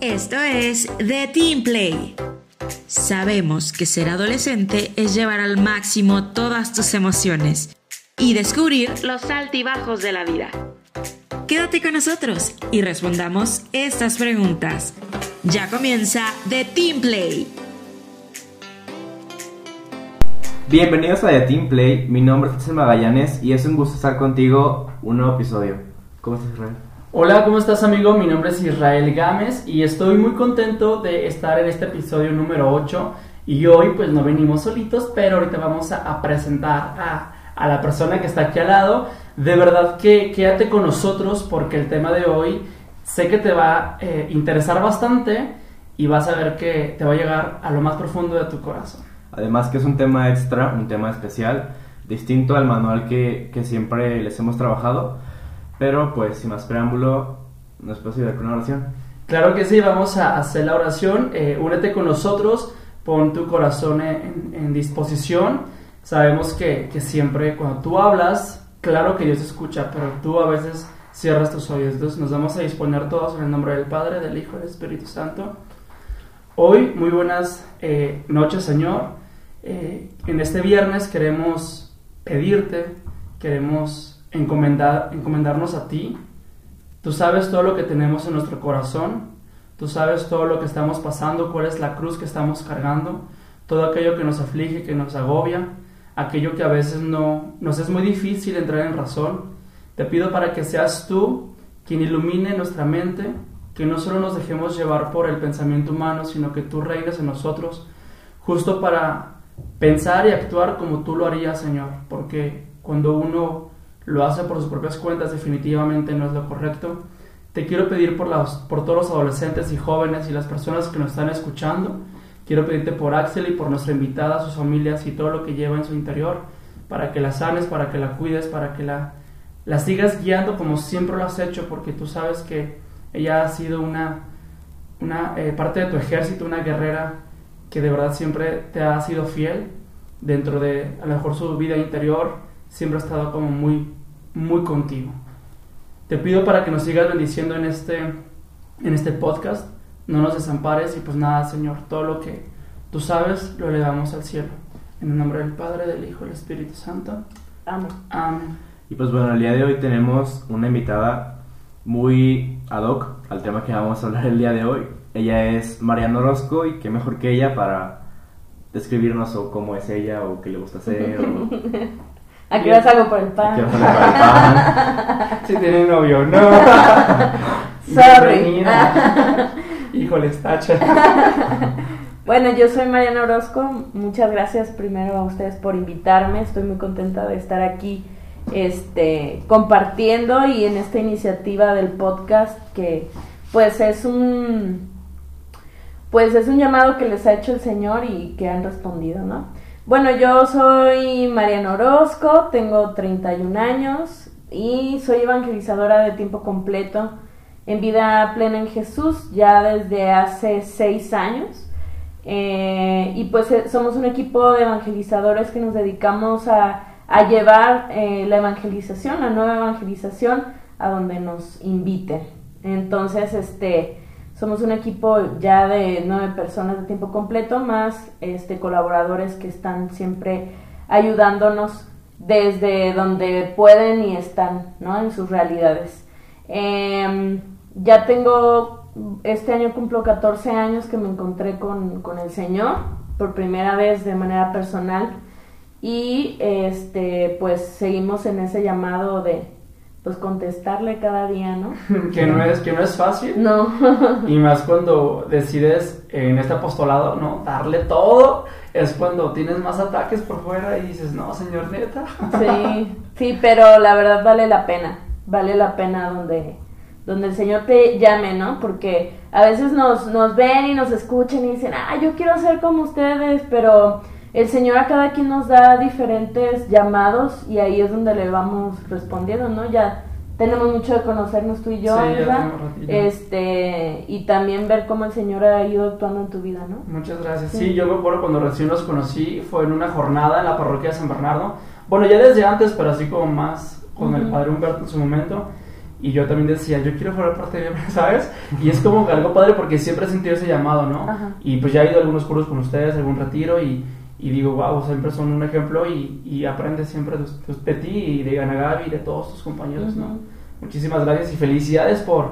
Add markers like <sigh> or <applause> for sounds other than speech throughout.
Esto es The Team Play. Sabemos que ser adolescente es llevar al máximo todas tus emociones y descubrir los altibajos de la vida. Quédate con nosotros y respondamos estas preguntas. Ya comienza The Team Play. Bienvenidos a The Team Play, mi nombre es José Magallanes y es un gusto estar contigo un nuevo episodio. ¿Cómo estás, Israel? Hola, ¿cómo estás amigo? Mi nombre es Israel Gámez y estoy muy contento de estar en este episodio número 8 y hoy pues no venimos solitos, pero ahorita vamos a, a presentar a, a, la persona que está aquí al lado. De verdad que quédate con nosotros porque el tema de hoy sé que te va a eh, interesar bastante y vas a ver que te va a llegar a lo más profundo de tu corazón. Además que es un tema extra, un tema especial, distinto al manual que, que siempre les hemos trabajado. Pero pues sin más preámbulo, ¿nos puedes ayudar con una oración? Claro que sí, vamos a hacer la oración. Eh, únete con nosotros, pon tu corazón en, en disposición. Sabemos que, que, siempre cuando tú hablas, claro que Dios escucha, pero tú a veces cierras tus oídos. Entonces nos vamos a disponer todos en el nombre del Padre, del Hijo y del Espíritu Santo. Hoy, muy buenas eh, noches, Señor. Eh, en este viernes queremos pedirte, queremos encomendar, encomendarnos a ti. Tú sabes todo lo que tenemos en nuestro corazón, tú sabes todo lo que estamos pasando, cuál es la cruz que estamos cargando, todo aquello que nos aflige, que nos agobia, aquello que a veces no nos es muy difícil entrar en razón. Te pido para que seas tú quien ilumine nuestra mente, que no solo nos dejemos llevar por el pensamiento humano, sino que tú reines en nosotros, justo para pensar y actuar como tú lo harías, Señor, porque cuando uno lo hace por sus propias cuentas, definitivamente no es lo correcto. Te quiero pedir por, los, por todos los adolescentes y jóvenes y las personas que nos están escuchando. Quiero pedirte por Axel y por nuestra invitada, sus familias y todo lo que lleva en su interior, para que la sanes, para que la cuides, para que la, la sigas guiando como siempre lo has hecho, porque tú sabes que ella ha sido una, una eh, parte de tu ejército, una guerrera que de verdad siempre te ha sido fiel dentro de a lo mejor su vida interior, siempre ha estado como muy muy contigo. Te pido para que nos sigas bendiciendo en este, en este podcast, no nos desampares y pues nada, Señor, todo lo que tú sabes lo elevamos al cielo. En el nombre del Padre, del Hijo y del Espíritu Santo. Amén. Amén. Y pues bueno, el día de hoy tenemos una invitada muy ad hoc al tema que vamos a hablar el día de hoy. Ella es Mariana Orozco y qué mejor que ella para describirnos o cómo es ella o qué le gusta hacer o <laughs> Aquí vas algo por el pan. Vas algo por el pan. si tiene novio, no. <laughs> Sorry. <laughs> Híjole, tacha. <laughs> bueno, yo soy Mariana Orozco. Muchas gracias primero a ustedes por invitarme. Estoy muy contenta de estar aquí este, compartiendo y en esta iniciativa del podcast que pues es un pues es un llamado que les ha hecho el Señor y que han respondido, ¿no? Bueno, yo soy Mariana Orozco, tengo 31 años y soy evangelizadora de tiempo completo en vida plena en Jesús ya desde hace 6 años. Eh, y pues eh, somos un equipo de evangelizadores que nos dedicamos a, a llevar eh, la evangelización, la nueva evangelización, a donde nos inviten. Entonces, este, somos un equipo ya de nueve personas de tiempo completo, más este, colaboradores que están siempre ayudándonos desde donde pueden y están ¿no? en sus realidades. Eh, ya tengo, este año cumplo 14 años que me encontré con, con el Señor por primera vez de manera personal y este pues seguimos en ese llamado de pues contestarle cada día, ¿no? <laughs> que no es que no es fácil. No. y más cuando decides en este apostolado, no, darle todo, es cuando tienes más ataques por fuera y dices, "No, señor, neta." sí, <laughs> sí, pero la verdad vale la pena. Vale la pena donde donde el Señor te llame, ¿no? Porque a veces nos, nos ven y nos escuchan y dicen, ah, yo quiero ser como ustedes, pero el Señor a cada quien nos da diferentes llamados y ahí es donde le vamos respondiendo, ¿no? Ya tenemos mucho de conocernos tú y yo, Sí, ¿verdad? Este, y también ver cómo el Señor ha ido actuando en tu vida, ¿no? Muchas gracias. Sí. Sí, yo me acuerdo cuando recién los conocí, fue en una jornada en la parroquia de San Bernardo. Bueno, ya desde antes, pero así como más con el padre Humberto en su momento. y yo también decía, yo quiero formar parte de <laughs> ¿sabes? Y es como algo padre porque siempre he sentido ese llamado, ¿no? Ajá. Y pues ya he ido a algunos cursos con ustedes, algún retiro y, y digo, wow, siempre son un ejemplo y, y aprendes siempre de, de ti y de Ana Gaby y de todos tus compañeros, ¿no? Ujú. Muchísimas gracias y felicidades por,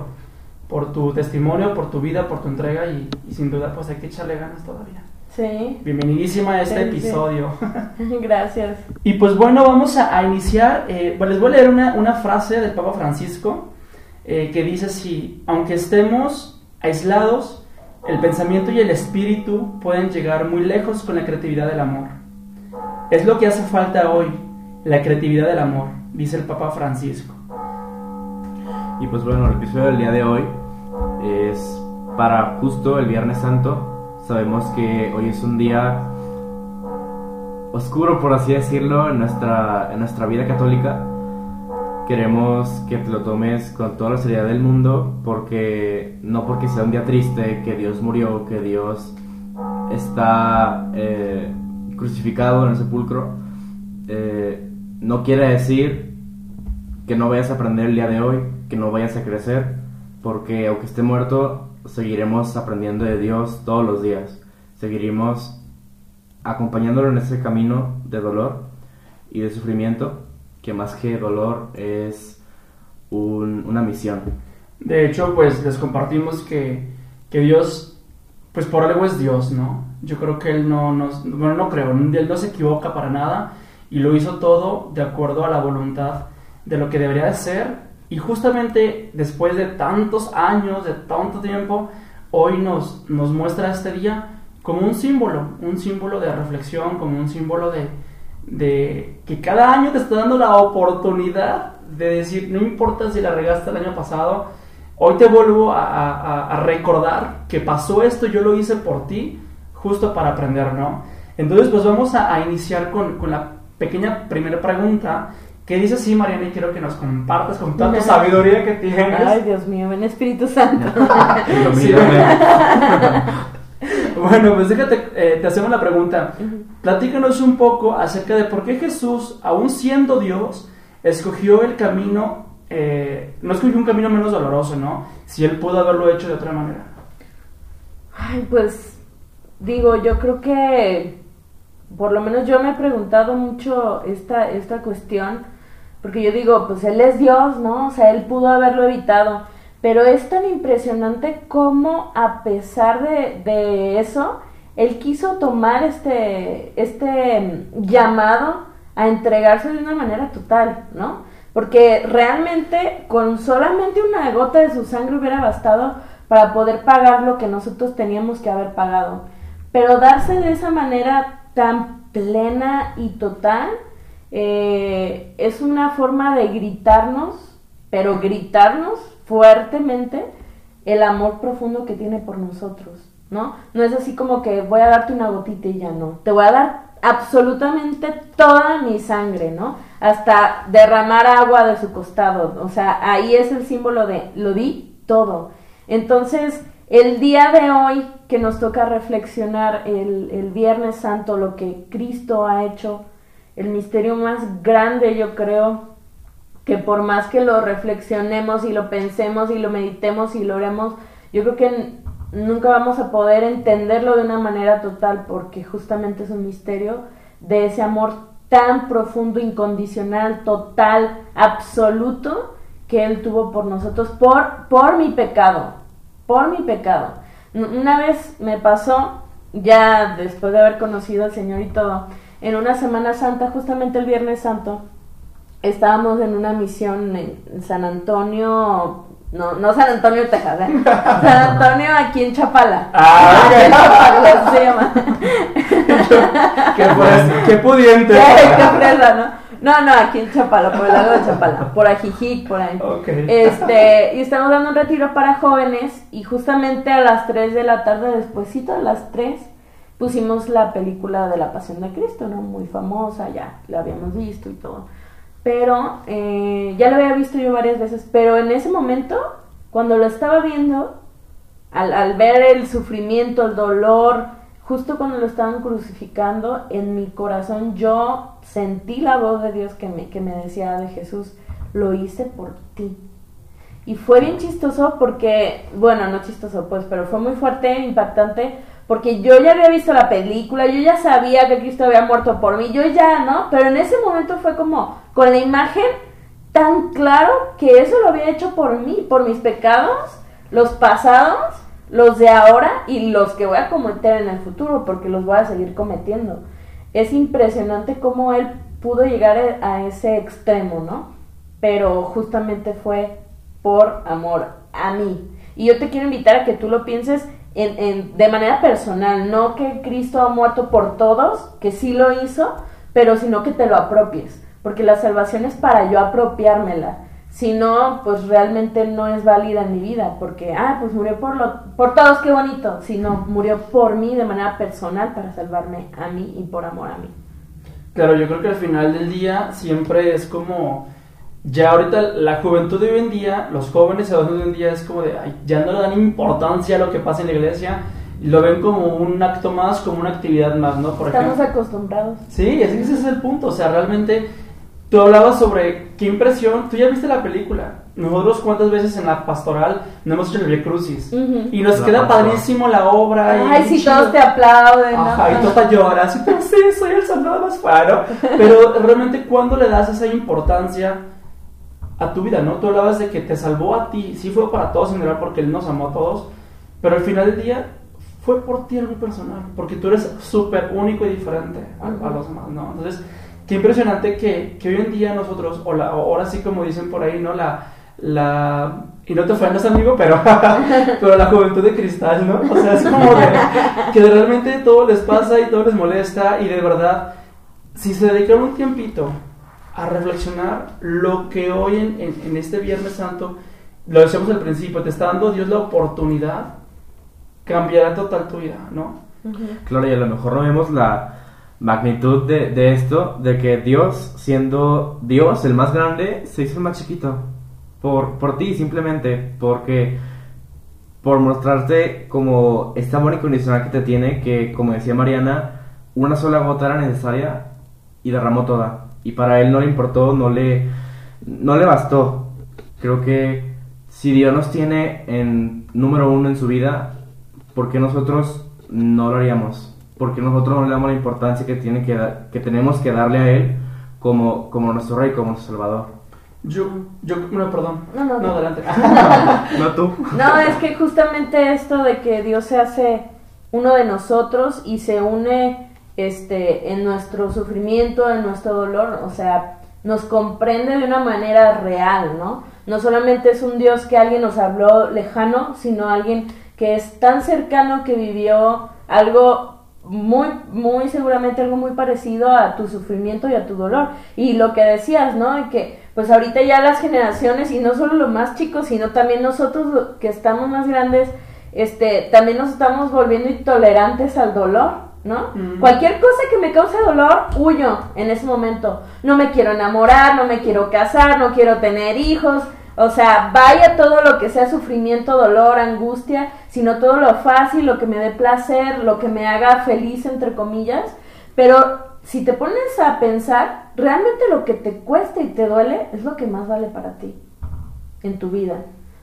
por tu testimonio, por tu vida, por tu entrega y, y sin duda pues hay que echarle ganas todavía. Sí, Bienvenidísima a este Sí, sí. episodio. <laughs> gracias. Y pues bueno, vamos a, a iniciar. eh, pues les voy a leer una, una frase del Papa Francisco eh, que dice así, aunque estemos aislados, el pensamiento y el espíritu pueden llegar muy lejos con la creatividad del amor. Es lo que hace falta hoy, la creatividad del amor, dice el Papa Francisco. Y pues bueno, el episodio del día de hoy es para justo el Viernes Santo. Sabemos que hoy es un día oscuro, por así decirlo, en nuestra, en nuestra vida católica. Queremos que te lo tomes con toda la seriedad del mundo, porque no porque sea un día triste, que Dios murió, que Dios está eh, crucificado en el sepulcro, eh, no quiere decir que no vayas a aprender el día de hoy, que no vayas a crecer, porque aunque esté muerto, seguiremos aprendiendo de Dios todos los días. Seguiremos acompañándolo en ese camino de dolor y de sufrimiento, que más que dolor es un- una misión. De hecho, pues les compartimos que, que Dios, pues por algo es Dios, ¿no? Yo creo que Él no, nos, bueno, no creo, Él no se equivoca para nada y lo hizo todo de acuerdo a la voluntad de lo que debería de ser. Y justamente después de tantos años, de tanto tiempo, hoy nos, nos muestra este día como un símbolo, un símbolo de reflexión, como un símbolo de, de que cada año te está dando la oportunidad de decir, no importa si la regaste el año pasado, hoy te vuelvo a, a- a recordar que pasó esto, yo lo hice por ti, justo para aprender, ¿no? Entonces, pues vamos a, a iniciar con, con la pequeña primera pregunta, que dice así, Mariana, y quiero que nos compartas con tanta sabiduría que tienes. Ay, Dios mío, ven Espíritu Santo. <laughs> Sí. <laughs> <laughs> Bueno, pues déjate, eh, te hacemos la pregunta. Platícanos un poco acerca de por qué Jesús, aún siendo Dios, escogió el camino, eh, no escogió un camino menos doloroso, ¿no? Si él pudo haberlo hecho de otra manera. Ay, pues digo, yo creo que por lo menos yo me he preguntado mucho esta, esta cuestión, porque yo digo, pues él es Dios, ¿no? O sea, él pudo haberlo evitado, pero es tan impresionante como a pesar de, de eso, él quiso tomar este, este mm, llamado a entregarse de una manera total, ¿no? Porque realmente con solamente una gota de su sangre hubiera bastado para poder pagar lo que nosotros teníamos que haber pagado. Pero darse de esa manera tan plena y total eh, es una forma de gritarnos, pero gritarnos fuertemente el amor profundo que tiene por nosotros, ¿no? No es así como que voy a darte una gotita y ya no. Te voy a dar absolutamente toda mi sangre, ¿no? Hasta derramar agua de su costado. O sea, ahí es el símbolo de lo di todo. Entonces, el día de hoy que nos toca reflexionar el, el Viernes Santo, lo que Cristo ha hecho, el misterio más grande, yo creo, que por más que lo reflexionemos y lo pensemos y lo meditemos y lo oremos, yo creo que nunca vamos a poder entenderlo de una manera total porque justamente es un misterio de ese amor tan profundo, incondicional, total, absoluto que Él tuvo por nosotros, por, por mi pecado, por mi pecado. Una vez me pasó, ya después de haber conocido al Señor y todo, en una Semana Santa, justamente el Viernes Santo, estábamos en una misión en San Antonio, no, no San Antonio, Texas, ¿eh? <laughs> San Antonio aquí en Chapala. Ah, ok. Aquí <laughs> en Chapala, se llama. <laughs> ¿Qué, qué pudiente. Qué- qué fresa, ¿no? No, no, aquí en Chapala, por el lado de Chapala, por Ajijic, por ahí. Este, y estamos dando un retiro para jóvenes y justamente a las 3 de la tarde, despuésito de las 3, pusimos la película de la Pasión de Cristo, ¿no? Muy famosa, ya la habíamos visto y todo. Pero eh, ya lo había visto yo varias veces, pero en ese momento, cuando lo estaba viendo, al, al ver el sufrimiento, el dolor, justo cuando lo estaban crucificando, en mi corazón yo sentí la voz de Dios que me, que me decía de Jesús, lo hice por ti. Y fue bien chistoso porque, bueno, no chistoso pues, pero fue muy fuerte, impactante, porque yo ya había visto la película, yo ya sabía que Cristo había muerto por mí, yo ya, ¿no? Pero en ese momento fue como con la imagen tan claro que eso lo había hecho por mí, por mis pecados, los pasados, los de ahora y los que voy a cometer en el futuro, porque los voy a seguir cometiendo. Es impresionante cómo él pudo llegar a ese extremo, ¿no? Pero justamente fue por amor a mí. Y yo te quiero invitar a que tú lo pienses en, de manera personal, no que Cristo ha muerto por todos, que sí lo hizo, pero sino que te lo apropies, porque la salvación es para yo apropiármela. Si no, pues realmente no es válida en mi vida, porque, ah, pues murió por, lo, por todos, qué bonito, sino murió por mí de manera personal para salvarme a mí y por amor a mí. Claro, yo creo que al final del día siempre es como ya ahorita la juventud de hoy en día, los jóvenes de hoy en día es como de, ay, ya no le dan importancia a lo que pasa en la iglesia, y lo ven como un acto más, como una actividad más, ¿no? Por Estamos acostumbrados. Sí, así ese es el punto, o sea, realmente tú hablabas sobre qué impresión, tú ya viste la película, nosotros cuántas veces en la pastoral no hemos hecho el Via Crucis y nos queda padrísimo la obra. Ay, si todos te aplauden. Ajá, y todas lloras, y pues sí, soy el soldado más faro. Pero realmente, ¿cuándo le das esa importancia? A tu vida, ¿no? Tú hablabas de que te salvó a ti, sí fue para todos en general porque Él nos amó a todos, pero al final del día fue por ti algo personal, porque tú eres súper único y diferente a, los demás, ¿no? Entonces, qué impresionante que, que hoy en día nosotros, o, la, ahora sí como dicen por ahí, ¿no? La, la y no te ofendas amigo, pero, <laughs> pero la juventud de cristal, ¿no? O sea, es como que realmente todo les pasa y todo les molesta y de verdad, si se dedican un tiempito a reflexionar lo que hoy en, en, este Viernes Santo, lo decíamos al principio, te está dando Dios la oportunidad, cambiará total tu vida, ¿no? Claro, y a lo mejor no vemos la magnitud de, de, esto, de que Dios, siendo Dios, el más grande, se hizo el más chiquito. Por, por ti, simplemente, porque por mostrarte como este amor incondicional que te tiene, que como decía Mariana, una sola gota era necesaria y derramó toda y para él no le importó, no le, no le bastó. Creo que si Dios nos tiene en número uno en su vida, ¿por qué nosotros no lo haríamos? Porque nosotros no le damos la importancia que, tiene que, que tenemos que darle a Él como, como nuestro Rey, como nuestro Salvador. Yo, yo, no, perdón. No, no, no, adelante. <laughs> <laughs> no tú. No, es que justamente esto de que Dios se hace uno de nosotros y se une este, en nuestro sufrimiento, en nuestro dolor, o sea, nos comprende de una manera real, ¿no? No solamente es un Dios que alguien nos habló lejano, sino alguien que es tan cercano que vivió algo muy, muy seguramente algo muy parecido a tu sufrimiento y a tu dolor. Y lo que decías, ¿no? Que pues ahorita ya las generaciones, y no solo los más chicos, sino también nosotros que estamos más grandes, este, también nos estamos volviendo intolerantes al dolor. ¿No? Cualquier cosa que me cause dolor, huyo en ese momento. No me quiero enamorar, no me quiero casar, no quiero tener hijos. O sea, vaya todo lo que sea sufrimiento, dolor, angustia, sino todo lo fácil, lo que me dé placer, lo que me haga feliz, entre comillas. Pero si te pones a pensar, realmente lo que te cuesta y te duele es lo que más vale para ti en tu vida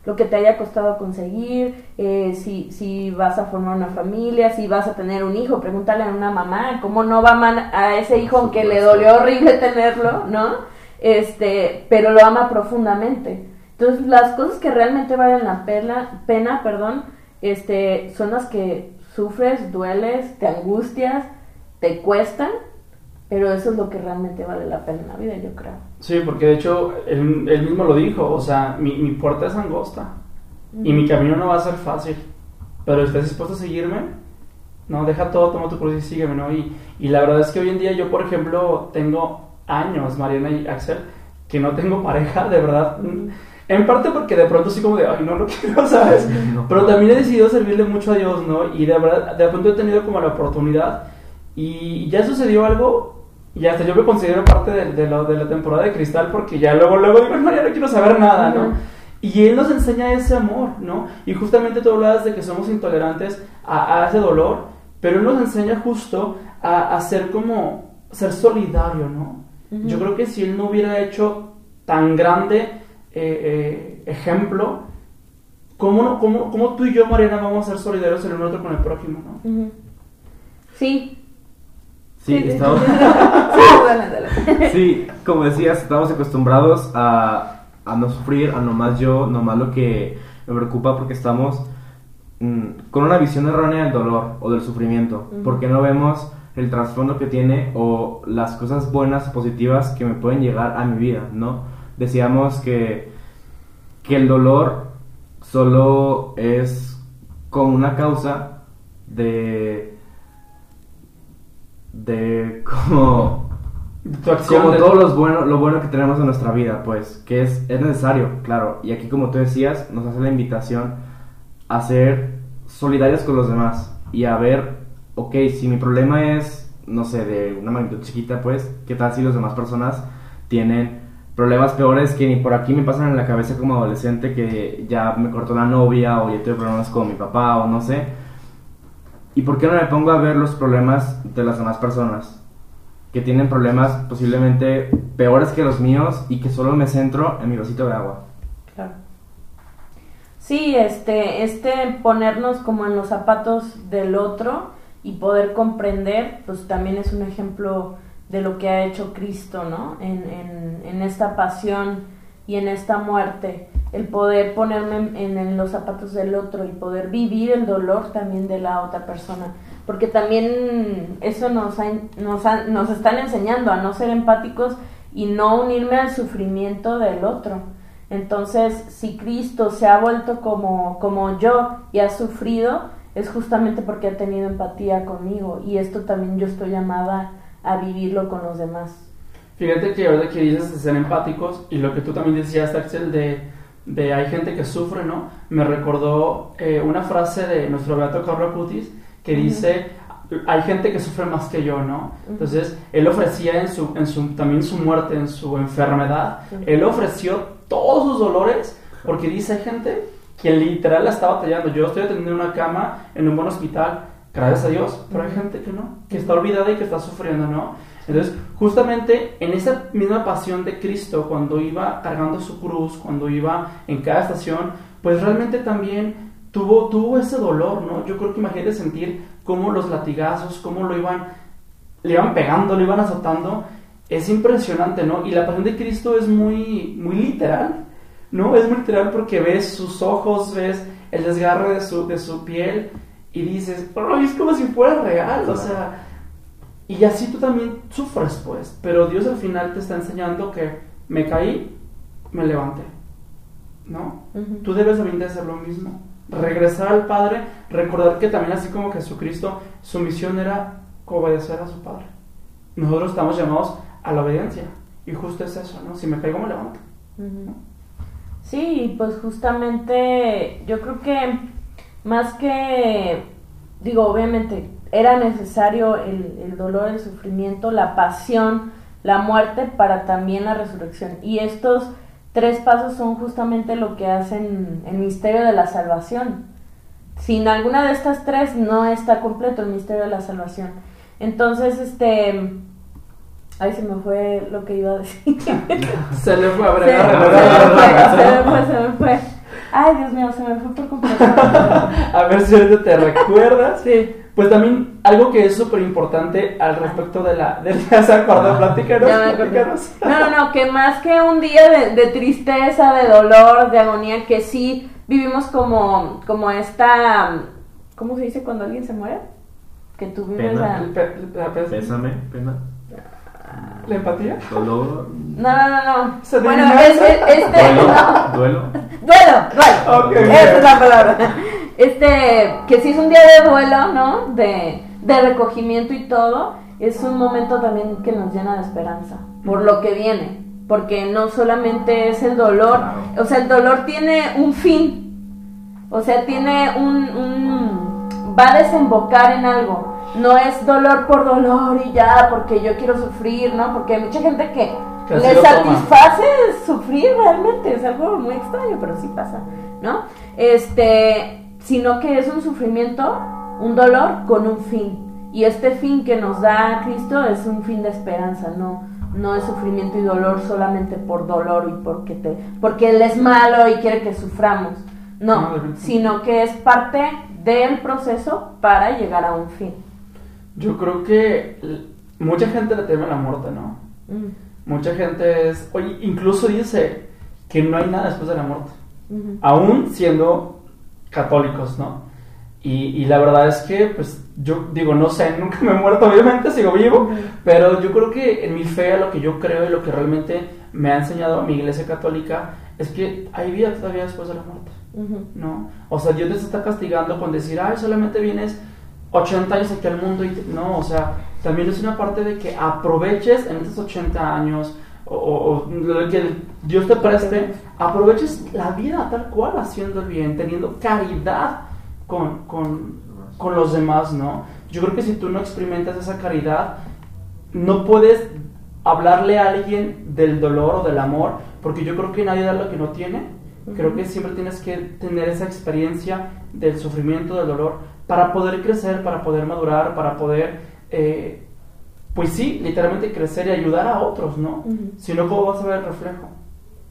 lo que te haya costado conseguir, eh, si, si vas a formar una familia, si vas a tener un hijo, pregúntale a una mamá cómo no va a, a ese hijo aunque le dolió horrible tenerlo, ¿no? Este, pero lo ama profundamente. Entonces, las cosas que realmente valen la pena, pena perdón, este, son las que sufres, dueles, te angustias, te cuestan, pero eso es lo que realmente vale la pena en la vida, yo creo. Sí, porque de hecho él, él mismo lo dijo, o sea, mi, mi puerta es angosta y mi camino no va a ser fácil, pero ¿estás dispuesto a seguirme? No, deja todo, toma tu cruz y sígueme, ¿no? Y, y la verdad es que hoy en día yo, por ejemplo, tengo años, Mariana y Axel, que no tengo pareja, de verdad. En parte porque de pronto sí como de, ay, no lo <laughs> quiero, ¿sabes? Pero también he decidido servirle mucho a Dios, ¿no? Y de verdad, de pronto he tenido como la oportunidad y ya sucedió algo y hasta yo me considero parte de, de, de la temporada de cristal porque ya luego, luego digo, María, no quiero saber nada, ¿no? Y Él nos enseña ese amor, ¿no? Y justamente tú hablabas de que somos intolerantes a, a ese dolor, pero Él nos enseña justo a, a ser como, ser solidario, ¿no? Yo creo que si Él no hubiera hecho tan grande eh, eh, ejemplo, ¿cómo, no- cómo, cómo tú y yo, Mariana, vamos a ser solidarios el uno otro con el prójimo, ¿no? Sí. Sí, sí, estamos, <laughs> sí, como decías, estamos acostumbrados a, a no sufrir, a nomás yo, nomás lo que me preocupa porque estamos mm, con una visión errónea del dolor o del sufrimiento, porque no vemos el trasfondo que tiene o las cosas buenas, positivas que me pueden llegar a mi vida, ¿no? Decíamos que, que el dolor solo es como una causa de de como como de- todo los bueno, lo bueno que tenemos en nuestra vida, pues, que es, es necesario, claro. Y aquí, como tú decías, nos hace la invitación a ser solidarios con los demás y a ver, ok, si mi problema es, no sé, de una magnitud chiquita, pues, ¿qué tal si las demás personas tienen problemas peores que ni por aquí me pasan en la cabeza como adolescente que ya me cortó la novia o ya tuve problemas con mi papá o no sé? ¿Y por qué no me pongo a ver los problemas de las demás personas? que tienen problemas posiblemente peores que los míos y que solo me centro en mi vasito de agua. Claro. Sí, este, este ponernos como en los zapatos del otro y poder comprender, pues también es un ejemplo de lo que ha hecho Cristo, ¿no? En, en, en esta pasión y en esta muerte, el poder ponerme en, los zapatos del otro y poder vivir el dolor también de la otra persona. Porque también eso nos, ha- nos, ha- nos están enseñando a no ser empáticos y no unirme al sufrimiento del otro. Entonces, si Cristo se ha vuelto como, como yo y ha sufrido, es justamente porque ha tenido empatía conmigo. Y esto también yo estoy llamada a vivirlo con los demás. Fíjate que ahorita que dices de ser empáticos y lo que tú también decías, Axel, de, de hay gente que sufre, ¿no? Me recordó eh, una frase de nuestro Beato Carlo Acutis que Ujú. dice, hay gente que sufre más que yo, ¿no? Ujú. Entonces, él ofrecía en su, en su, también su muerte, en su enfermedad, Sí. él ofreció todos sus dolores porque dice, hay gente que literal la está batallando. Yo estoy atendiendo en una cama en un buen hospital, gracias a Dios, pero hay gente que no, que está olvidada y que está sufriendo, ¿no? Entonces, justamente en esa misma pasión de Cristo, cuando iba cargando su cruz, cuando iba en cada estación, pues realmente también tuvo, tuvo ese dolor, ¿no? Yo creo que imagínate sentir cómo los latigazos, cómo lo iban, le iban pegando, lo iban azotando, es impresionante, ¿no? Y la pasión de Cristo es muy, muy literal, ¿no? Es muy literal porque ves sus ojos, ves el desgarre de su, de su piel y dices, "Ay, es como si fuera real, o sea, y así tú también sufres, pues, pero Dios al final te está enseñando que me caí, me levanté, ¿no? Tú debes también de hacer lo mismo. Regresar al Padre, recordar que también así como Jesucristo, su misión era obedecer a su Padre. Nosotros estamos llamados a la obediencia. Y justo es eso, ¿no? Si me caigo, me levanto. Sí, pues justamente yo creo que más que, digo, obviamente era necesario el, el dolor, el sufrimiento, la pasión, la muerte para también la resurrección. Y estos tres pasos son justamente lo que hacen el misterio de la salvación. Sin alguna de estas tres no está completo el misterio de la salvación. Entonces, este... Ay, se me fue lo que iba a decir. <laughs> Se le fue a Se, se me fue, se me fue. Ay, Dios mío, se me fue por completo. <laughs> A ver si ahorita te recuerdas. Sí, Pues también algo que es súper importante al respecto de la... De, <laughs> ya se acordó, platícanos. No, no, no, que más que un día de, de tristeza, de dolor, de agonía, que sí vivimos como, como esta. ¿Cómo se dice cuando alguien se muere? Que tú vives Pena. a. El pe- la, Pésame, pena, la empatía. dolor, No, no, no, no. ¿Se Bueno, es, es- este. duelo, duelo. <laughs> Duelo, duelo. Ok, Esa bien. es la palabra. Este, que si es un día de duelo, ¿no? De, de recogimiento y todo, es un momento también que nos llena de esperanza por lo que viene. Porque no solamente es el dolor, o sea, el dolor tiene un fin. O sea, tiene un, un- va a desembocar en algo. No es dolor por dolor y ya, porque yo quiero sufrir, ¿no? Porque hay mucha gente que Que le satisface sufrir realmente, es algo muy extraño, pero sí pasa, ¿no? Este, sino que es un sufrimiento, un dolor con un fin. Y este fin que nos da Cristo es un fin de esperanza, no, no es sufrimiento y dolor solamente por dolor y porque, te, porque él es malo y quiere que suframos. No, sino que es parte del proceso para llegar a un fin. Yo creo que mucha gente le teme a la muerte, ¿no? Mm, Mucha gente es, oye, incluso dice que no hay nada después de la muerte, aún siendo católicos, ¿no? Y, y la verdad es que, pues, yo digo, no sé, <laughs> nunca me he muerto, obviamente, sigo vivo, pero yo creo que en mi fe, a lo que yo creo y lo que realmente me ha enseñado mi iglesia católica, es que hay vida todavía después de la muerte. No, o sea, Dios te está castigando con decir, ay, solamente vienes 80 años aquí al mundo y te-". no, o sea, también es una parte de que aproveches en estos 80 años o, lo que Dios te preste, aproveches la vida tal cual haciendo el bien, teniendo caridad con, con, con los demás, ¿no? Yo creo que si tú no experimentas esa caridad, no puedes hablarle a alguien del dolor o del amor, porque yo creo que nadie da lo que no tiene. Creo que siempre tienes que tener esa experiencia del sufrimiento, del dolor, para poder crecer, para poder madurar, para poder, eh, pues sí, literalmente crecer y ayudar a otros, ¿no? Si no, ¿cómo vas a ver el reflejo?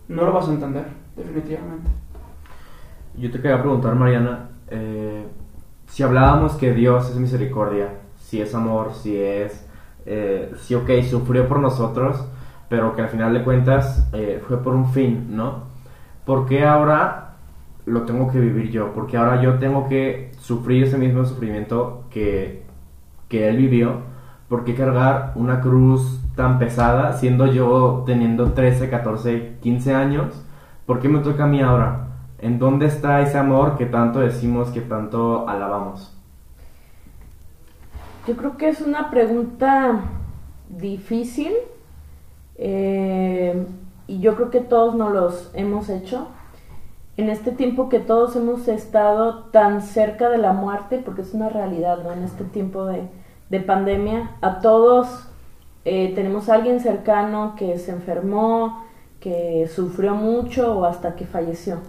No lo vas a entender, definitivamente. Yo te quería preguntar, Mariana, eh, si hablábamos que Dios es misericordia, si es amor, si es, eh, si ok, sufrió por nosotros, pero que al final de cuentas eh, fue por un fin, ¿no? ¿Por qué ahora lo tengo que vivir yo? Porque ahora yo tengo que sufrir ese mismo sufrimiento que, que Él vivió. ¿Por qué cargar una cruz tan pesada siendo yo teniendo 13, 14, 15 años? ¿Por qué me toca a mí ahora? ¿En dónde está ese amor que tanto decimos, que tanto alabamos? Yo creo que es una pregunta difícil eh, y yo creo que todos nos los hemos hecho. En este tiempo que todos hemos estado tan cerca de la muerte, porque es una realidad, ¿no? En este tiempo de, de pandemia, a todos eh, tenemos alguien cercano que se enfermó, que sufrió mucho o hasta que falleció.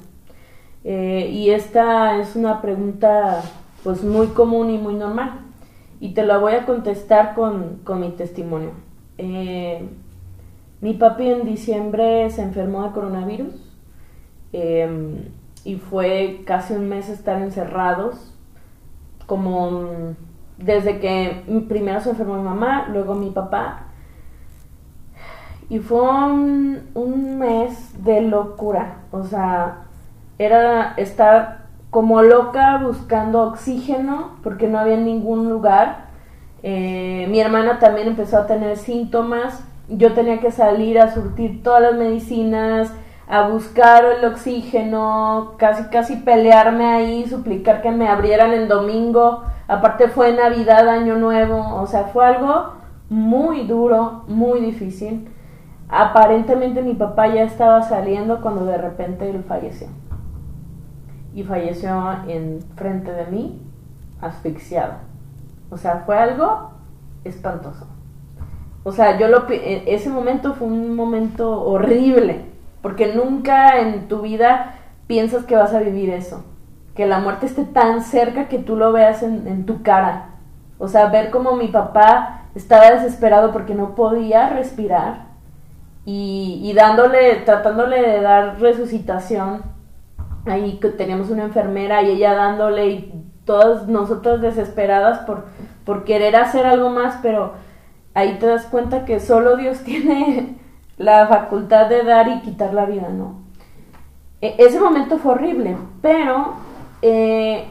Eh, y esta es una pregunta pues muy común y muy normal. Y te la voy a contestar con, con mi testimonio. Eh, mi papi en diciembre se enfermó de coronavirus eh, y fue casi un mes estar encerrados, como desde que primero se enfermó mi mamá, luego mi papá. Y fue un, mes de locura, o sea, era estar como loca buscando oxígeno porque no había ningún lugar. Eh, mi hermana también empezó a tener síntomas. Yo tenía que salir a surtir todas las medicinas, a buscar el oxígeno, casi casi pelearme ahí, suplicar que me abrieran el domingo. Aparte fue Navidad, Año Nuevo, o sea, fue algo muy duro, muy difícil. Aparentemente mi papá ya estaba saliendo cuando de repente él falleció y falleció en frente de mí, asfixiado. O sea, fue algo espantoso. O sea, yo lo e- ese momento fue un momento horrible, porque nunca en tu vida piensas que vas a vivir eso, que la muerte esté tan cerca que tú lo veas en, en tu cara. O sea, ver como mi papá estaba desesperado porque no podía respirar y, y dándole, tratándole de dar resucitación ahí teníamos una enfermera y ella dándole y todas nosotras desesperadas por, por querer hacer algo más, pero ahí te das cuenta que solo Dios <laughs> tiene la facultad de dar y quitar la vida, ¿no? E- ese momento fue horrible, pero eh,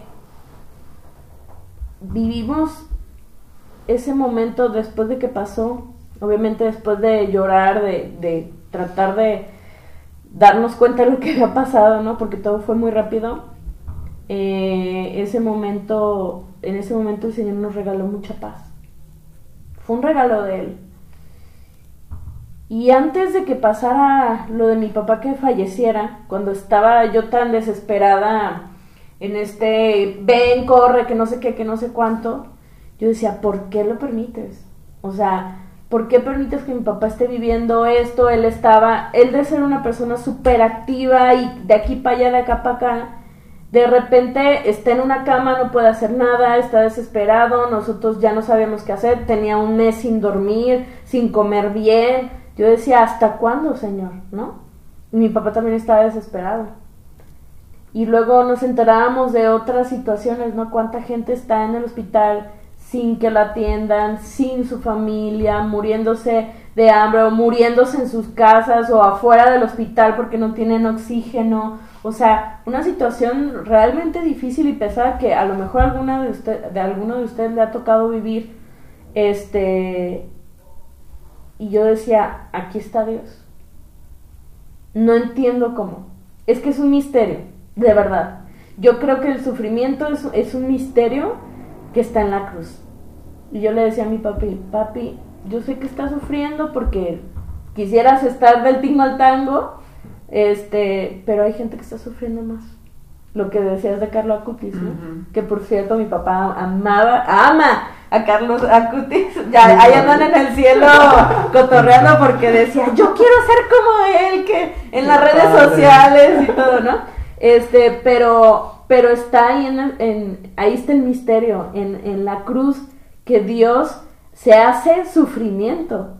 vivimos ese momento después de que pasó, obviamente después de llorar, de, de tratar de darnos cuenta de lo que había pasado, ¿no? Porque todo fue muy rápido. Eh, ese momento, en ese momento el Señor nos regaló mucha paz. Fue un regalo de Él. Y antes de que pasara lo de mi papá que falleciera, cuando estaba yo tan desesperada en este ven, corre, que no sé qué, que no sé cuánto, yo decía, ¿por qué lo permites? O sea, ¿por qué permites que mi papá esté viviendo esto? Él estaba, él de ser una persona súper activa y de aquí para allá, de acá para acá, de repente está en una cama, no puede hacer nada, está desesperado, nosotros ya no sabíamos qué hacer, tenía un mes sin dormir, sin comer bien, yo decía, ¿hasta cuándo, Señor? ¿No? Y mi papá también estaba desesperado. Y luego nos enterábamos de otras situaciones, ¿no? Cuánta gente está en el hospital sin que la atiendan, sin su familia, muriéndose de hambre o muriéndose en sus casas o afuera del hospital porque no tienen oxígeno. O sea, una situación realmente difícil y pesada que a lo mejor alguna de usted, de alguno de ustedes le ha tocado vivir. Este y yo decía, aquí está Dios. No entiendo cómo. Es que es un misterio, de verdad. Yo creo que el sufrimiento es, es un misterio que está en la cruz. Y yo le decía a mi papi, papi, yo sé que estás sufriendo porque quisieras estar del tingo al tango, este, pero hay gente que está sufriendo más. Lo que decías de Carlos Acutis, ¿no? Que por cierto mi papá amaba, ama a Carlos Acutis. Ya, ahí andan en el cielo cotorreando porque decía, yo quiero ser como él, que en las redes sociales y todo, ¿no? Este, pero, pero está ahí en, en ahí está el misterio, en, en la cruz que Dios se hace sufrimiento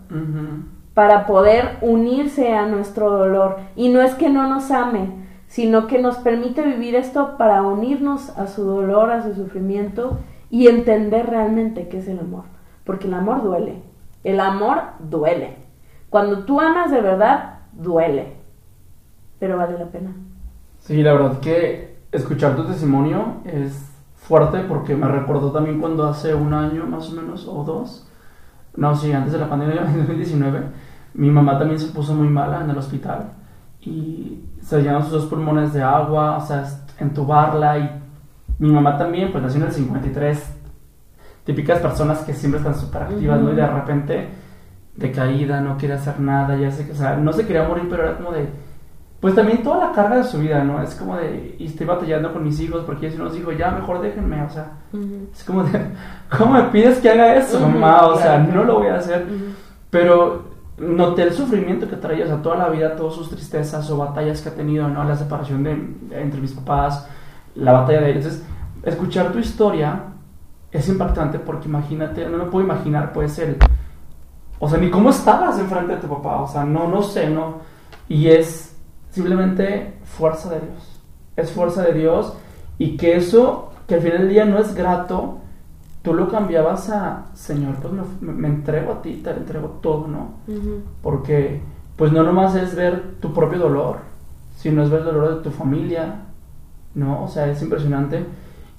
para poder unirse a nuestro dolor. Y no es que no nos ame, sino que nos permite vivir esto para unirnos a su dolor, a su sufrimiento y entender realmente qué es el amor. Porque el amor duele. El amor duele. Cuando tú amas de verdad, duele. Pero vale la pena. Sí, la verdad que escuchar tu testimonio es fuerte porque me recordó también cuando hace un año más o menos o dos, no, sí, antes de la pandemia, en 2019, mi mamá también se puso muy mala en el hospital y se llenaron sus dos pulmones de agua, o sea, entubarla y mi mamá también, pues nació en el 53, típicas personas que siempre están súper activas, ¿no? Y de repente, de caída, no quiere hacer nada, ya sé que, o sea, no se quería morir, pero era como de pues también toda la carga de su vida, ¿no? Es como de, y estoy batallando con mis hijos porque si nos dijo, ya, mejor déjenme, o sea, es como de, <laughs> ¿cómo me pides que haga eso, mamá? O sea, no lo voy a hacer. Pero noté el sufrimiento que traía, o sea, toda la vida, todas sus tristezas o batallas que ha tenido, ¿no? La separación de, entre mis papás, la batalla de ellos. Entonces, escuchar tu historia es impactante porque imagínate, no me puedo imaginar, pues, el, o sea, ni cómo estabas enfrente de tu papá, o sea, no, no sé, ¿no? Y es simplemente fuerza de Dios. Es fuerza de Dios y que eso, que al final del día no es grato, tú lo cambiabas a, Señor, pues me, entrego a ti, te entrego todo, ¿no? Porque pues no nomás es ver tu propio dolor, sino es ver el dolor de tu familia, ¿no? O sea, es impresionante.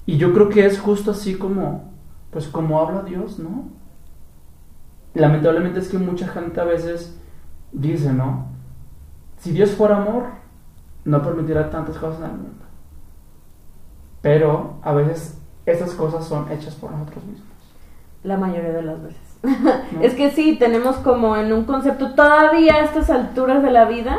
Y yo creo que es justo así como, pues como habla Dios, ¿no? Lamentablemente es que mucha gente a veces dice, ¿no? Si Dios fuera amor, no permitirá tantas cosas en el mundo. Pero a veces esas cosas son hechas por nosotros mismos. La mayoría de las veces. <laughs> es que sí, tenemos como en un concepto todavía a estas alturas de la vida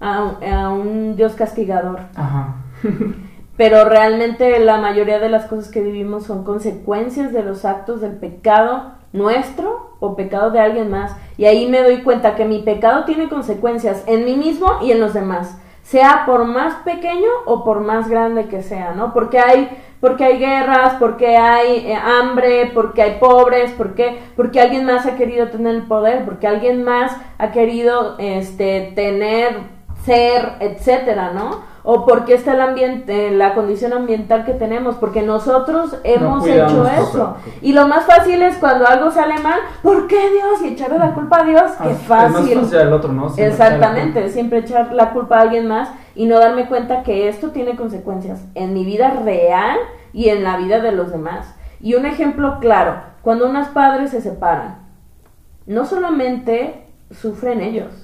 a, un Dios castigador. Ajá. <laughs> Pero realmente la mayoría de las cosas que vivimos son consecuencias de los actos del pecado nuestro o pecado de alguien más. Y ahí me doy cuenta que mi pecado tiene consecuencias en mí mismo y en los demás, sea por más pequeño o por más grande que sea, ¿no? Porque hay porque hay guerras, porque hay eh, hambre, porque hay pobres, porque porque alguien más ha querido tener el poder, porque alguien más ha querido este tener ser, etcétera, ¿no? O porque está el ambiente, la condición ambiental que tenemos, porque nosotros hemos hecho eso. Y lo más fácil es cuando algo sale mal, ¿por qué Dios? Y echarle la culpa a Dios, qué fácil. Es más fácil al otro, ¿no? Exactamente, siempre echar la culpa a alguien más y no darme cuenta que esto tiene consecuencias en mi vida real y en la vida de los demás. Y un ejemplo claro, cuando unos padres se separan, no solamente sufren ellos,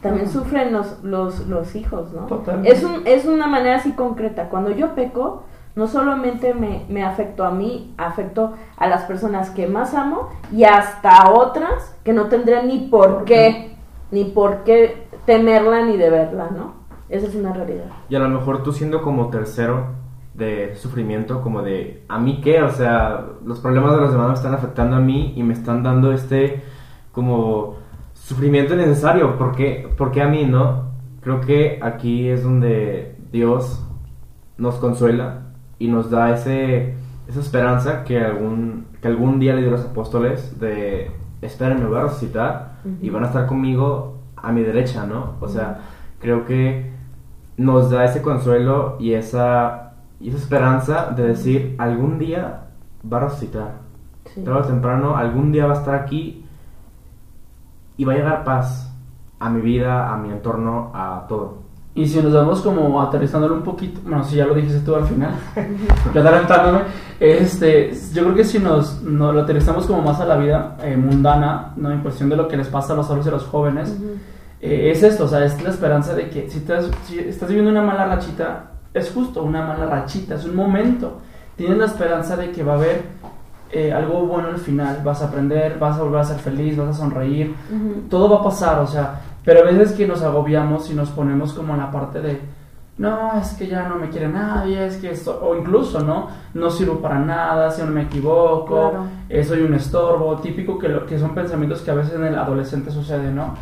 también sufren los, los, los hijos, ¿no? Es, un, es una manera así concreta. Cuando yo peco, no solamente me, me afectó a mí, afectó a las personas que más amo y hasta a otras que no tendrían ni por qué, ni por qué temerla ni deberla, ¿no? Esa es una realidad. Y a lo mejor tú siendo como tercero de sufrimiento, como de, ¿a mí qué? O sea, los problemas de los demás me están afectando a mí y me están dando este, como sufrimiento necesario. porque porque a mí, no? Creo que aquí es donde Dios nos consuela y nos da ese, esa esperanza que algún, que algún día le dio a los apóstoles de esperen, me voy a resucitar y van a estar conmigo a mi derecha, ¿no? O sea, creo que nos da ese consuelo y esa, y esa esperanza de decir, algún día va a resucitar. Sí. Tarde o temprano, algún día va a estar aquí y va a llegar paz a mi vida, a mi entorno, a todo. Y si nos vamos como aterrizándolo un poquito, bueno, si ya lo dijiste tú al final, <laughs> ya adelantándome, este, yo creo que si nos, nos lo aterrizamos como más a la vida eh, mundana, ¿no? En cuestión de lo que les pasa a los adultos y a los jóvenes, Ujú. eh, es esto, o sea, es la esperanza de que si, estás si estás viviendo una mala rachita, es justo una mala rachita, es un momento. Tienes la esperanza de que va a haber eh, algo bueno al final, vas a aprender, vas a volver a ser feliz, vas a sonreír, Ujú. todo va a pasar, o sea, pero a veces que nos agobiamos y nos ponemos como en la parte de, no, es que ya no me quiere nadie, es que esto, o incluso, ¿no? No sirvo para nada, si no me equivoco, Claro. eh, soy un estorbo, típico que, lo, que son pensamientos que a veces en el adolescente sucede, ¿no?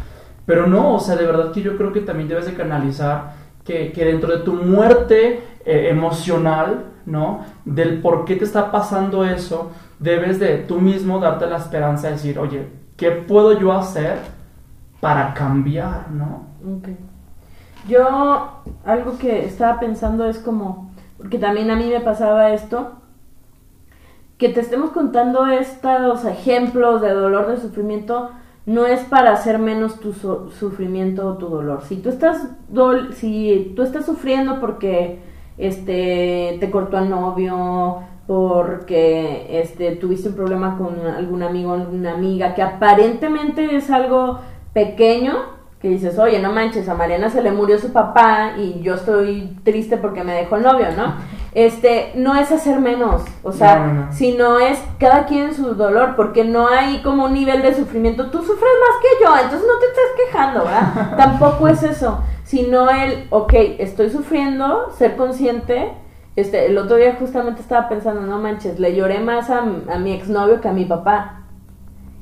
Pero no, o sea, de verdad que yo creo que también debes de canalizar que, que dentro de tu muerte eh, emocional, ¿no? Del por qué te está pasando eso, debes de tú mismo darte la esperanza de decir, oye, ¿qué puedo yo hacer para cambiar, ¿no? Yo, algo que estaba pensando es como, porque también a mí me pasaba esto, que te estemos contando estos ejemplos de dolor, de sufrimiento, no es para hacer menos tu su- sufrimiento o tu dolor. Si tú estás, dol- si tú estás sufriendo porque este, te cortó el novio, porque este, tuviste un problema con algún amigo o alguna amiga, que aparentemente es algo pequeño, que dices, oye, no manches, a Mariana se le murió su papá y yo estoy triste porque me dejó el novio, ¿no? Este, no es hacer menos, o sea, No, no, no. sino es cada quien su dolor, porque no hay como un nivel de sufrimiento, tú sufres más que yo, entonces no te estés quejando, ¿verdad? <laughs> Tampoco es eso, sino el, ok, estoy sufriendo, ser consciente, este, el otro día justamente estaba pensando, no manches, le lloré más a, a mi exnovio que a mi papá.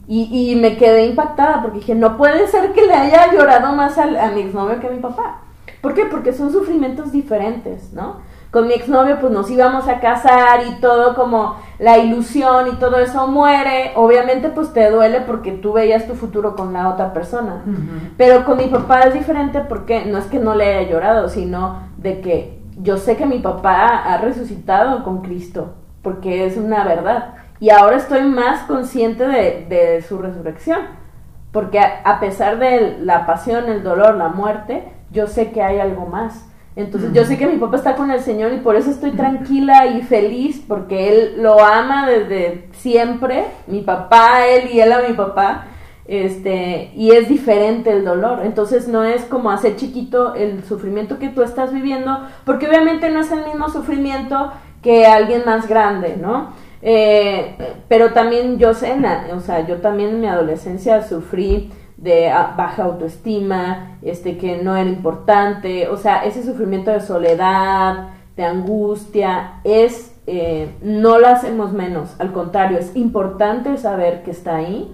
Y, y me quedé impactada porque dije, no puede ser que le haya llorado más al- a, mi exnovio que a mi papá. ¿Por qué? Porque son sufrimientos diferentes, ¿no? Con mi exnovio pues nos íbamos a casar y todo como la ilusión y todo eso muere. Obviamente pues te duele porque tú veías tu futuro con la otra persona. Pero con mi papá es diferente porque no es que no le haya llorado, sino de que yo sé que mi papá ha resucitado con Cristo, porque es una verdad. Y ahora estoy más consciente de, de su resurrección, porque a, a pesar de la pasión, el dolor, la muerte, yo sé que hay algo más. Entonces yo sé que mi papá está con el Señor y por eso estoy tranquila y feliz, porque Él lo ama desde siempre, mi papá, Él y Él a mi papá este y es diferente el dolor. Entonces no es como hacer chiquito el sufrimiento que tú estás viviendo porque obviamente no es el mismo sufrimiento que alguien más grande no Eh, pero también yo sé o sea yo también en mi adolescencia sufrí de ah, baja autoestima este que no era importante o sea ese sufrimiento de soledad de angustia es eh, no lo hacemos menos al contrario es importante saber que está ahí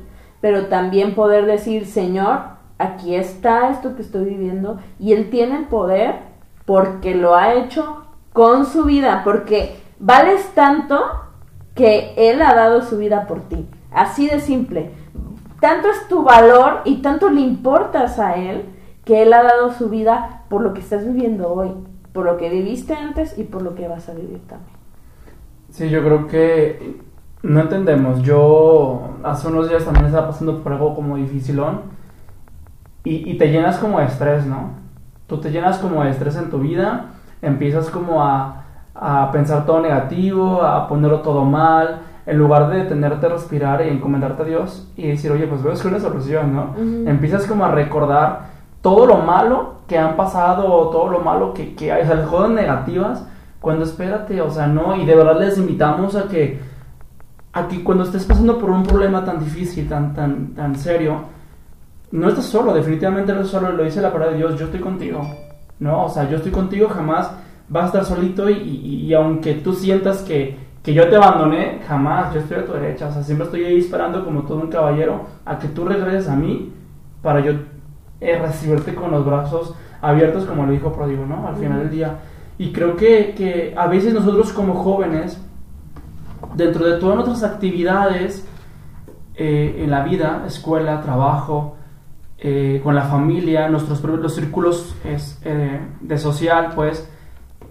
pero también poder decir, Señor, aquí está esto que estoy viviendo y Él tiene el poder porque lo ha hecho con su vida, porque vales tanto que Él ha dado su vida por ti. Así de simple. Tanto es tu valor y tanto le importas a Él que Él ha dado su vida por lo que estás viviendo hoy, por lo que viviste antes y por lo que vas a vivir también. Sí, yo creo que no entendemos. Yo hace unos días también estaba pasando por algo como dificilón y, y te llenas como de estrés, ¿no? Tú te llenas como de estrés en tu vida, empiezas como a, a pensar todo negativo, a ponerlo todo mal, en lugar de detenerte a respirar y encomendarte a Dios y decir, oye, pues veo que una solución, ¿no? Ujú. Empiezas como a recordar todo lo malo que han pasado todo lo malo que, que hay, o sea, las cosas negativas, cuando espérate, o sea, no, y de verdad les invitamos a que, a que cuando estés pasando por un problema tan difícil, tan, tan, tan serio, no estás solo, definitivamente no estás solo, lo dice la palabra de Dios, yo estoy contigo, ¿no? O sea, yo estoy contigo, jamás vas a estar solito y, y- y aunque tú sientas que, que yo te abandoné, jamás, yo estoy a tu derecha, o sea, siempre estoy ahí esperando como todo un caballero a que tú regreses a mí para yo eh, recibirte con los brazos abiertos como lo dijo Pródigo, ¿no? Al final del día. Y creo que, que a veces nosotros como jóvenes, dentro de todas nuestras actividades, eh, en la vida, escuela, trabajo, eh, con la familia, nuestros los círculos eh, de social, pues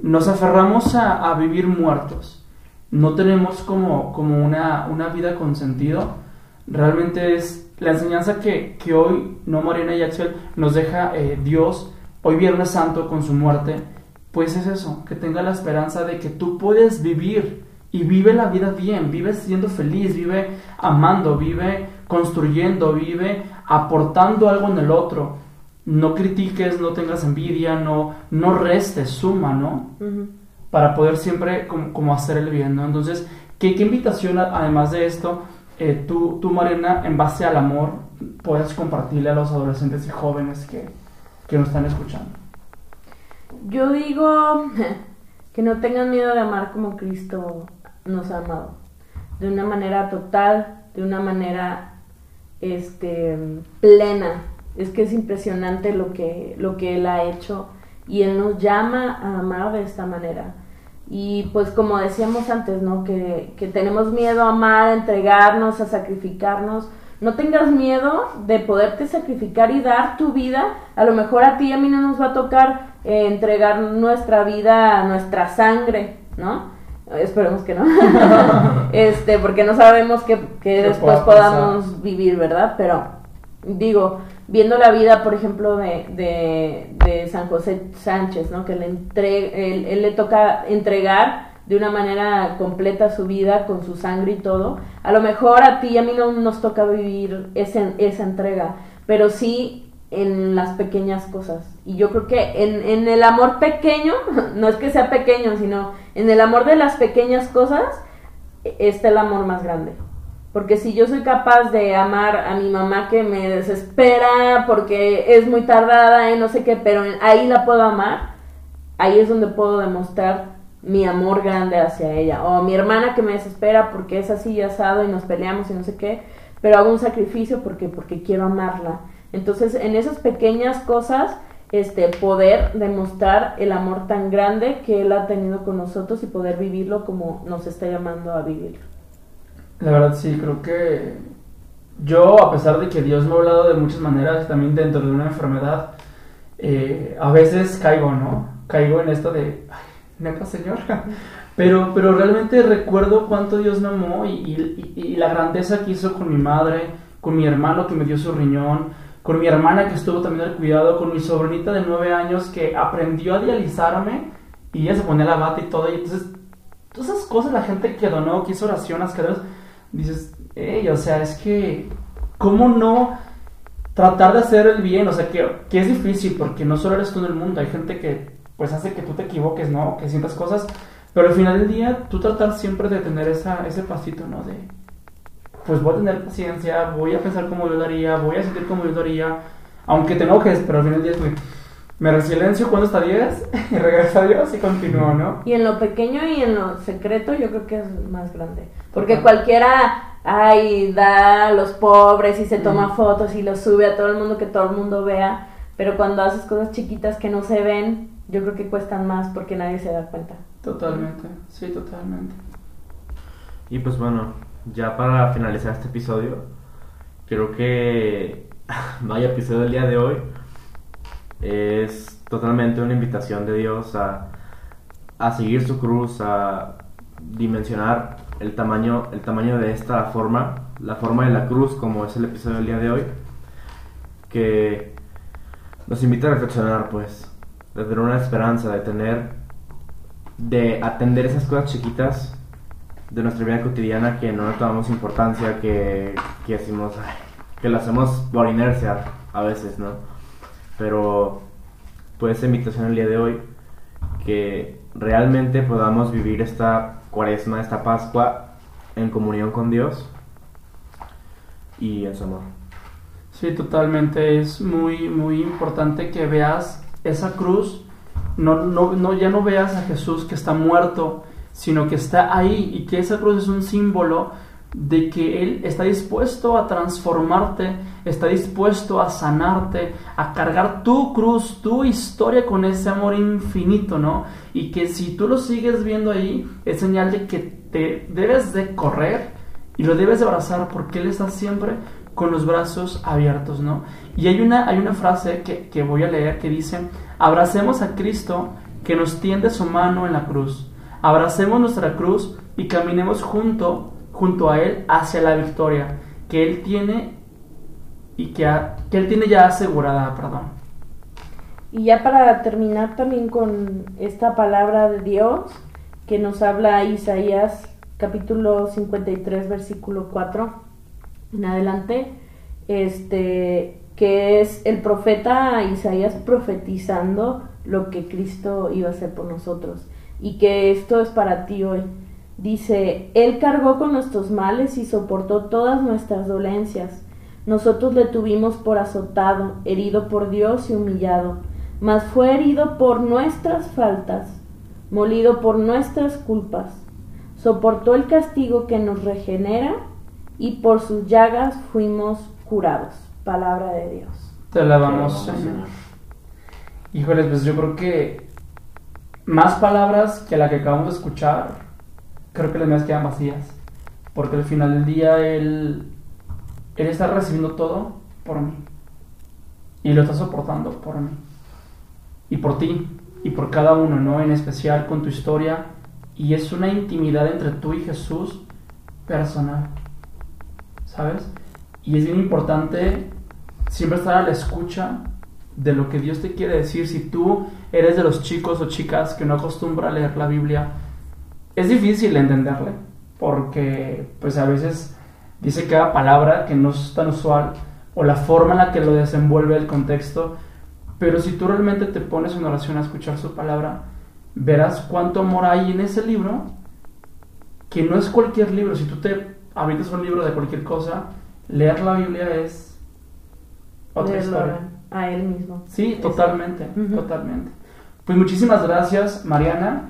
nos aferramos a, vivir muertos. No tenemos como, como una, una, vida con sentido. Realmente es la enseñanza que, que hoy, no Mariana y Axel, nos deja Dios, hoy Viernes Santo con su muerte, pues es eso, que tenga la esperanza de que tú puedes vivir y vive la vida bien, vive siendo feliz, vive amando, vive construyendo, vive aportando algo en el otro. No critiques, no tengas envidia, no, no restes, suma, ¿no? Para poder siempre como, hacer el bien, ¿no? Entonces, ¿qué, invitación, además de esto, eh, tú, tú, Mariana, en base al amor, puedes compartirle a los adolescentes y jóvenes que, que nos están escuchando? Yo digo <laughs> que no tengan miedo de amar como Cristo nos ha amado. De una manera total, de una manera este, plena. Es que es impresionante lo que, lo que Él ha hecho y Él nos llama a amar de esta manera. Y pues como decíamos antes, ¿no? Que, que tenemos miedo a amar, a entregarnos, a sacrificarnos. No tengas miedo de poderte sacrificar y dar tu vida. A lo mejor a ti y a mí no nos va a tocar eh, entregar nuestra vida, nuestra sangre, ¿no? Esperemos que no. <laughs> este, porque no sabemos que, después podamos vivir, ¿verdad? Pero digo, viendo la vida, por ejemplo, de, de, San José Sánchez, ¿no? Que le él, le toca entregar de una manera completa su vida con su sangre y todo. A lo mejor a ti y a mí no nos toca vivir ese, esa entrega, pero sí en las pequeñas cosas. Y yo creo que en, en, el amor pequeño, <laughs> no es que sea pequeño, sino en el amor de las pequeñas cosas, está el amor más grande. Porque si yo soy capaz de amar a mi mamá que me desespera porque es muy tardada y no sé qué, pero ahí la puedo amar, ahí es donde puedo demostrar mi amor grande hacia ella. O mi hermana que me desespera porque es así y asado y nos peleamos y no sé qué, pero hago un sacrificio porque, porque quiero amarla. Entonces, en esas pequeñas cosas, este, poder demostrar el amor tan grande que Él ha tenido con nosotros y poder vivirlo como nos está llamando a vivir. La verdad, sí, creo que yo, a pesar de que Dios me ha hablado de muchas maneras, también dentro de una enfermedad, eh, a veces caigo, ¿no? Caigo en esto de, ay, neta, Señor. <laughs> Pero, pero realmente recuerdo cuánto Dios me amó y, y la grandeza que hizo con mi madre, con mi hermano que me dio su riñón, con mi hermana que estuvo también al cuidado, con mi sobrinita de nueve años que aprendió a dializarme y ella se ponía la bata y todo. Y entonces, todas esas cosas, la gente que donó, que hizo oraciones, que dices, hey, o sea, es que, ¿cómo no tratar de hacer el bien? O sea, que, es difícil porque no solo eres tú en el mundo, hay gente que pues hace que tú te equivoques, ¿no? Que sientas cosas, pero al final del día tú tratar siempre de tener ese pasito, ¿no? Pues voy a tener paciencia, voy a pensar como yo lo haría, voy a sentir como yo lo haría, aunque te enojes, pero al final del día me, me resiliencia cuando está 10 y <laughs> regreso a Dios y continúo, ¿no? Y en lo pequeño y en lo secreto yo creo que es más grande, porque cualquiera, ay, da a los pobres y se toma fotos y los sube a todo el mundo que todo el mundo vea, pero cuando haces cosas chiquitas que no se ven, yo creo que cuestan más porque nadie se da cuenta. Totalmente, sí, totalmente. Y pues bueno, ya para finalizar este episodio, creo que <laughs> vaya episodio del día de hoy. Es totalmente una invitación de Dios a, a seguir su cruz, a dimensionar el tamaño, el tamaño de esta forma, la forma de la cruz, como es el episodio del día de hoy, que nos invita a reflexionar, pues, de tener una esperanza, de tener, de atender esas cosas chiquitas de nuestra vida cotidiana que no le tomamos importancia, que, que decimos, que lo hacemos por inercia a veces, ¿no? Pero pues invitación el día de hoy, que realmente podamos vivir esta cuaresma, esta Pascua en comunión con Dios y en su amor. Sí, totalmente. Es muy, muy importante que veas esa cruz. No, no, no, ya no veas a Jesús que está muerto, sino que está ahí y que esa cruz es un símbolo de que Él está dispuesto a transformarte, está dispuesto a sanarte, a cargar tu cruz, tu historia con ese amor infinito, ¿no? Y que si tú lo sigues viendo ahí, es señal de que te debes de correr y lo debes abrazar porque Él está siempre con los brazos abiertos, ¿no? Y hay una, hay una frase que, que voy a leer que dice, abracemos a Cristo que nos tiende su mano en la cruz, abracemos nuestra cruz y caminemos junto, junto a Él hacia la victoria que Él tiene y que, Él tiene ya asegurada, perdón. Y ya para terminar también con esta palabra de Dios que nos habla Isaías capítulo 53 versículo 4 en adelante, este que es el profeta Isaías profetizando lo que Cristo iba a hacer por nosotros y que esto es para ti hoy. Dice, Él cargó con nuestros males y soportó todas nuestras dolencias. Nosotros le tuvimos por azotado, herido por Dios y humillado mas fue herido por nuestras faltas, molido por nuestras culpas, soportó el castigo que nos regenera y por sus llagas fuimos curados. Palabra de Dios. Te alabamos, Señor. Híjoles, pues yo creo que más palabras que la que acabamos de escuchar, creo que las mías quedan vacías. Porque al final del día Él, él está recibiendo todo por mí. Y lo está soportando por mí y por ti y por cada uno, ¿no? En especial con tu historia. Y es una intimidad entre tú y Jesús personal, ¿sabes? Y es bien importante siempre estar a la escucha de lo que Dios te quiere decir. Si tú eres de los chicos o chicas que no acostumbra a leer la Biblia, es difícil entenderle, porque pues a veces dice cada palabra que no es tan usual, o la forma en la que lo desenvuelve el contexto, pero si tú realmente te pones en oración a escuchar su palabra, verás cuánto amor hay en ese libro, que no es cualquier libro. Si tú te abrites un libro de cualquier cosa, leer la Biblia es otra historia. A él mismo. Sí, totalmente, totalmente. Pues muchísimas gracias, Mariana,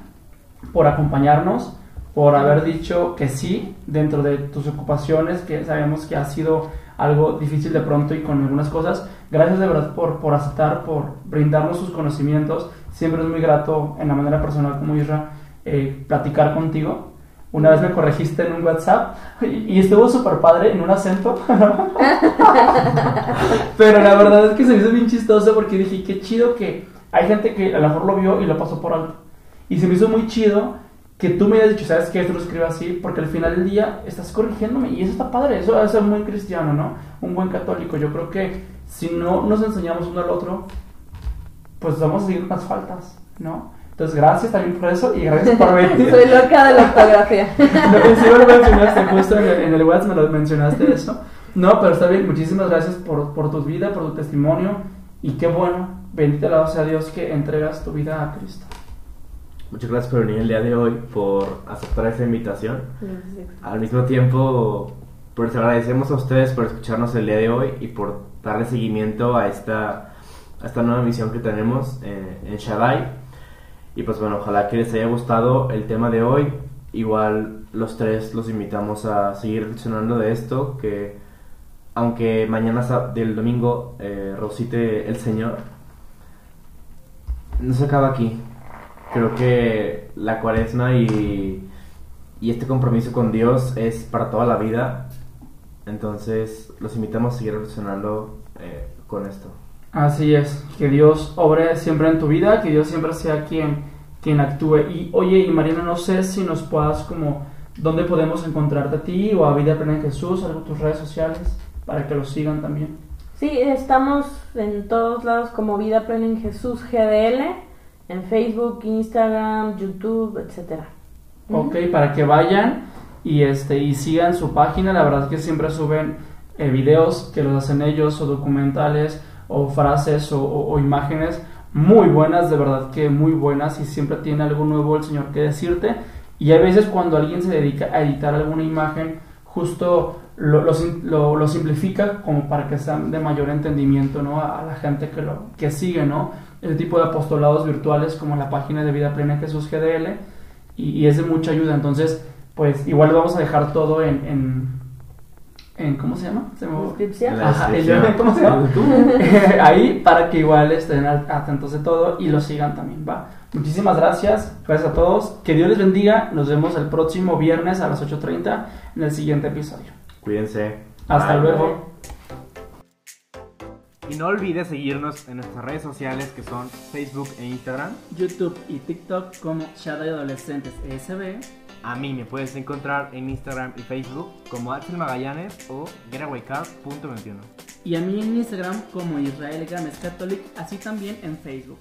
por acompañarnos, por haber dicho que sí dentro de tus ocupaciones, que sabemos que ha sido algo difícil de pronto y con algunas cosas. Gracias de verdad por, por aceptar, por brindarnos sus conocimientos. Siempre es muy grato en la manera personal como Isra eh, platicar contigo. Una vez me corregiste en un WhatsApp y, estuvo súper padre en un acento. <laughs> Pero la verdad es que se me hizo bien chistoso porque dije, qué chido que hay gente que a lo mejor lo vio y lo pasó por alto. Y se me hizo muy chido que tú me hayas dicho, ¿sabes qué? Esto lo escribo así, porque al final del día estás corrigiéndome y eso está padre, eso es ser muy cristiano, ¿no? Un buen católico. Yo creo que si no nos enseñamos uno al otro, pues vamos a seguir las faltas, ¿no? Entonces, gracias también por eso y gracias por <laughs> venir. Soy loca de la ortografía. <laughs> no, sí lo mencionaste, justo en el, en el WhatsApp me lo mencionaste eso. No, pero está bien, muchísimas gracias por, por tu vida, por tu testimonio y qué bueno, bendito sea Dios que entregas tu vida a Cristo. Muchas gracias por venir el día de hoy, por aceptar esta invitación. Al mismo tiempo, pues agradecemos a ustedes por escucharnos el día de hoy y por darle seguimiento a esta, a esta nueva misión que tenemos en, en Shaddai. Y pues bueno, ojalá que les haya gustado el tema de hoy. Igual los tres los invitamos a seguir reflexionando de esto, que aunque mañana del domingo eh, rosite el Señor, no se acaba aquí creo que la cuaresma y, y este compromiso con Dios es para toda la vida. Entonces, los invitamos a seguir reflexionando eh, con esto. Así es, que Dios obre siempre en tu vida, que Dios siempre sea quien, quien actúe. Y oye, y Mariana, no sé si nos puedas como, ¿dónde podemos encontrarte a ti o a Vida Plena en Jesús, algo tus redes sociales, para que los sigan también? Sí, estamos en todos lados como Vida Plena en Jesús GDL en Facebook, Instagram, YouTube, etcétera. Ok, para que vayan y este y sigan su página, la verdad es que siempre suben eh, videos que los hacen ellos o documentales o frases o, imágenes muy buenas, de verdad que muy buenas y siempre tiene algo nuevo el Señor que decirte. Y a veces cuando alguien se dedica a editar alguna imagen, justo lo, lo, simplifica como para que sean de mayor entendimiento ¿no? a, a, la gente que lo que sigue, ¿no? ese tipo de apostolados virtuales como la página de Vida Plena Jesús GDL y, es de mucha ayuda. Entonces, pues igual vamos a dejar todo en, en ¿cómo se llama? Se. Descripción. En Ajá, ¿cómo se llama? <laughs> <laughs> Ahí para que igual estén atentos de todo y lo sigan también, va. Muchísimas gracias, gracias a todos, que Dios les bendiga, nos vemos el próximo viernes a las 8.30 en el siguiente episodio. Cuídense. Hasta Bye. luego. Y no olvides seguirnos en nuestras redes sociales que son Facebook e Instagram. YouTube y TikTok como Shadow Adolescentes ESB. A mí me puedes encontrar en Instagram y Facebook como Axel Magallanes o getawaycar.21. Y a mí en Instagram como Israel Gámez Catholic, así también en Facebook.